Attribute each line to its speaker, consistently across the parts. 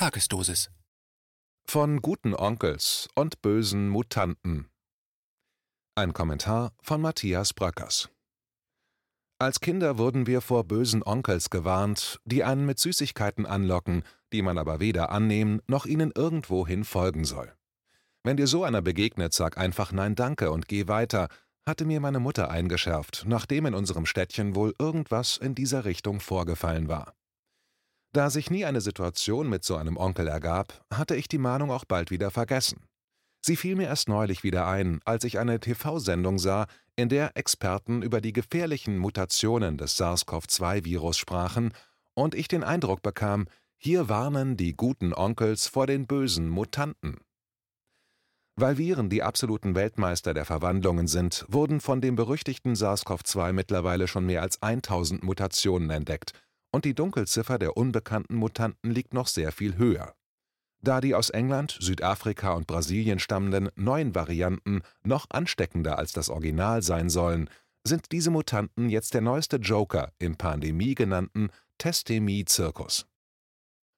Speaker 1: Tagesdosis.
Speaker 2: Von guten Onkels und bösen Mutanten. Ein Kommentar von Matthias Bröckers. Als Kinder wurden wir vor bösen Onkels gewarnt, die einen mit Süßigkeiten anlocken, die man aber weder annehmen noch ihnen irgendwohin folgen soll. Wenn dir so einer begegnet, sag einfach Nein danke und geh weiter, hatte mir meine Mutter eingeschärft, nachdem in unserem Städtchen wohl irgendwas in dieser Richtung vorgefallen war. Da sich nie eine Situation mit so einem Onkel ergab, hatte ich die Mahnung auch bald wieder vergessen. Sie fiel mir erst neulich wieder ein, als ich eine TV-Sendung sah, in der Experten über die gefährlichen Mutationen des SARS-CoV-2-Virus sprachen und ich den Eindruck bekam, hier warnen die guten Onkels vor den bösen Mutanten. Weil Viren die absoluten Weltmeister der Verwandlungen sind, wurden von dem berüchtigten SARS-CoV-2 mittlerweile schon mehr als 1000 Mutationen entdeckt und die Dunkelziffer der unbekannten Mutanten liegt noch sehr viel höher. Da die aus England, Südafrika und Brasilien stammenden neuen Varianten noch ansteckender als das Original sein sollen, sind diese Mutanten jetzt der neueste Joker im Pandemie genannten Testemie-Zirkus.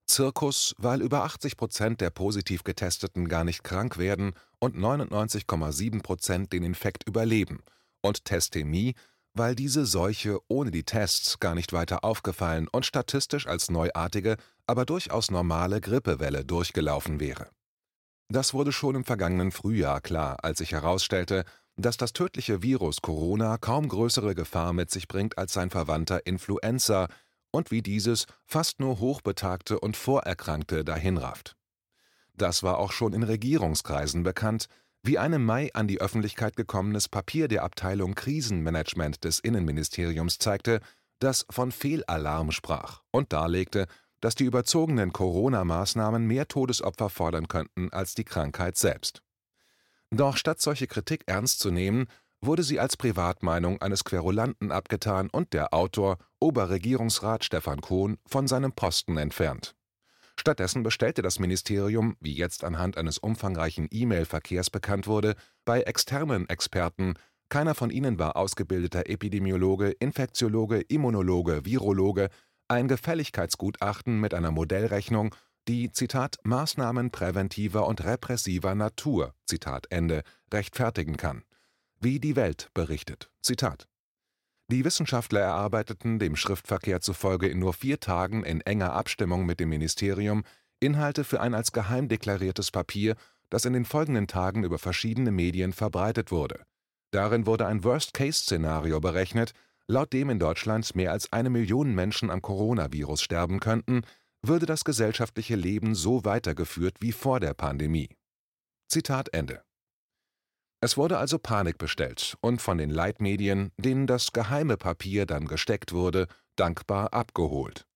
Speaker 2: Zirkus, weil über 80 Prozent der positiv Getesteten gar nicht krank werden und 99,7 Prozent den Infekt überleben, und Testemie, weil diese Seuche ohne die Tests gar nicht weiter aufgefallen und statistisch als neuartige, aber durchaus normale Grippewelle durchgelaufen wäre. Das wurde schon im vergangenen Frühjahr klar, als sich herausstellte, dass das tödliche Virus Corona kaum größere Gefahr mit sich bringt als sein Verwandter Influenza und wie dieses fast nur Hochbetagte und Vorerkrankte dahinrafft. Das war auch schon in Regierungskreisen bekannt, wie ein im Mai an die Öffentlichkeit gekommenes Papier der Abteilung Krisenmanagement des Innenministeriums zeigte, das von Fehlalarm sprach und darlegte, dass die überzogenen Corona-Maßnahmen mehr Todesopfer fordern könnten als die Krankheit selbst. Doch statt solche Kritik ernst zu nehmen, wurde sie als Privatmeinung eines Querulanten abgetan und der Autor, Oberregierungsrat Stefan Kohn, von seinem Posten entfernt. Stattdessen bestellte das Ministerium, wie jetzt anhand eines umfangreichen E-Mail-Verkehrs bekannt wurde, bei externen Experten, keiner von ihnen war ausgebildeter Epidemiologe, Infektiologe, Immunologe, Virologe, ein Gefälligkeitsgutachten mit einer Modellrechnung, die Zitat Maßnahmen präventiver und repressiver Natur Zitat Ende rechtfertigen kann. Wie die Welt berichtet. Zitat die Wissenschaftler erarbeiteten dem Schriftverkehr zufolge in nur vier Tagen in enger Abstimmung mit dem Ministerium Inhalte für ein als geheim deklariertes Papier, das in den folgenden Tagen über verschiedene Medien verbreitet wurde. Darin wurde ein Worst-Case-Szenario berechnet, laut dem in Deutschland mehr als eine Million Menschen am Coronavirus sterben könnten, würde das gesellschaftliche Leben so weitergeführt wie vor der Pandemie. Zitat Ende es wurde also Panik bestellt und von den Leitmedien, denen das geheime Papier dann gesteckt wurde, dankbar abgeholt.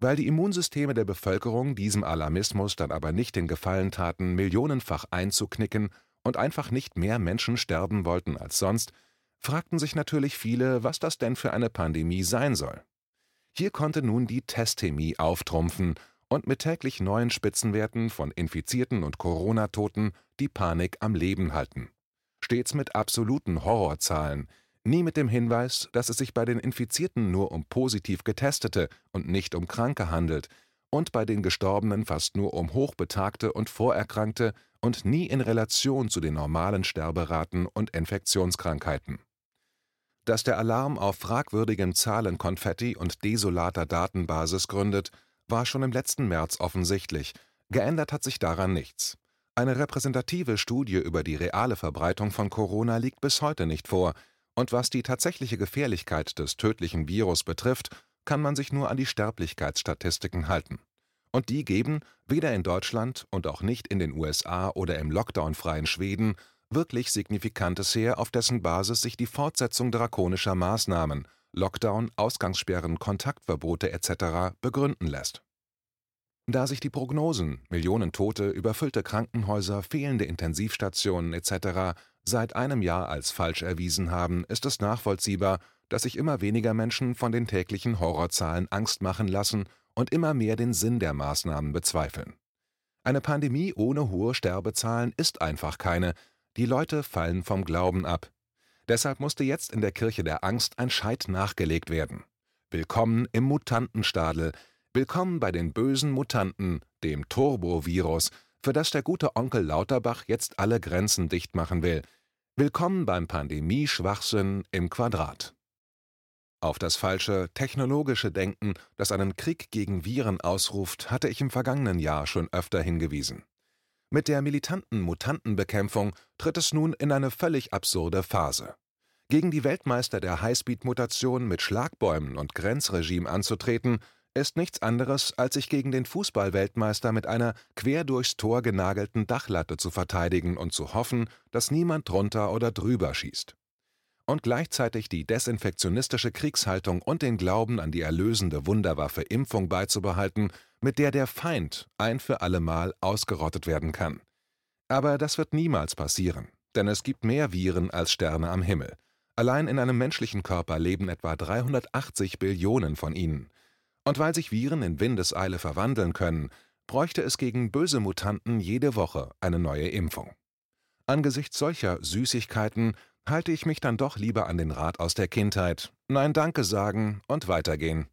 Speaker 2: Weil die Immunsysteme der Bevölkerung diesem Alarmismus dann aber nicht den Gefallen taten, millionenfach einzuknicken und einfach nicht mehr Menschen sterben wollten als sonst, fragten sich natürlich viele, was das denn für eine Pandemie sein soll. Hier konnte nun die Testemie auftrumpfen und mit täglich neuen Spitzenwerten von Infizierten und Corona-Toten die Panik am Leben halten stets mit absoluten Horrorzahlen, nie mit dem Hinweis, dass es sich bei den Infizierten nur um positiv Getestete und nicht um Kranke handelt und bei den Gestorbenen fast nur um Hochbetagte und Vorerkrankte und nie in Relation zu den normalen Sterberaten und Infektionskrankheiten. Dass der Alarm auf fragwürdigem Zahlenkonfetti und desolater Datenbasis gründet, war schon im letzten März offensichtlich, geändert hat sich daran nichts. Eine repräsentative Studie über die reale Verbreitung von Corona liegt bis heute nicht vor, und was die tatsächliche Gefährlichkeit des tödlichen Virus betrifft, kann man sich nur an die Sterblichkeitsstatistiken halten. Und die geben, weder in Deutschland und auch nicht in den USA oder im lockdownfreien Schweden, wirklich Signifikantes her, auf dessen Basis sich die Fortsetzung drakonischer Maßnahmen Lockdown, Ausgangssperren, Kontaktverbote etc. begründen lässt. Da sich die Prognosen Millionen Tote, überfüllte Krankenhäuser, fehlende Intensivstationen etc. seit einem Jahr als falsch erwiesen haben, ist es nachvollziehbar, dass sich immer weniger Menschen von den täglichen Horrorzahlen Angst machen lassen und immer mehr den Sinn der Maßnahmen bezweifeln. Eine Pandemie ohne hohe Sterbezahlen ist einfach keine, die Leute fallen vom Glauben ab. Deshalb musste jetzt in der Kirche der Angst ein Scheit nachgelegt werden. Willkommen im Mutantenstadel, Willkommen bei den bösen Mutanten, dem Turbovirus, für das der gute Onkel Lauterbach jetzt alle Grenzen dicht machen will. Willkommen beim Pandemie-Schwachsinn im Quadrat. Auf das falsche technologische Denken, das einen Krieg gegen Viren ausruft, hatte ich im vergangenen Jahr schon öfter hingewiesen. Mit der militanten Mutantenbekämpfung tritt es nun in eine völlig absurde Phase. Gegen die Weltmeister der Highspeed-Mutation mit Schlagbäumen und Grenzregime anzutreten, ist nichts anderes, als sich gegen den Fußballweltmeister mit einer quer durchs Tor genagelten Dachlatte zu verteidigen und zu hoffen, dass niemand drunter oder drüber schießt. Und gleichzeitig die desinfektionistische Kriegshaltung und den Glauben an die erlösende Wunderwaffe Impfung beizubehalten, mit der der Feind ein für allemal ausgerottet werden kann. Aber das wird niemals passieren, denn es gibt mehr Viren als Sterne am Himmel. Allein in einem menschlichen Körper leben etwa 380 Billionen von ihnen. Und weil sich Viren in Windeseile verwandeln können, bräuchte es gegen böse Mutanten jede Woche eine neue Impfung. Angesichts solcher Süßigkeiten halte ich mich dann doch lieber an den Rat aus der Kindheit, Nein Danke sagen und weitergehen.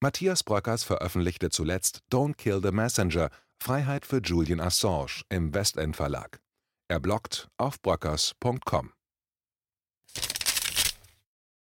Speaker 2: Matthias Bröckers veröffentlichte zuletzt Don't Kill the Messenger – Freiheit für Julian Assange im Westend Verlag. Er bloggt auf bröckers.com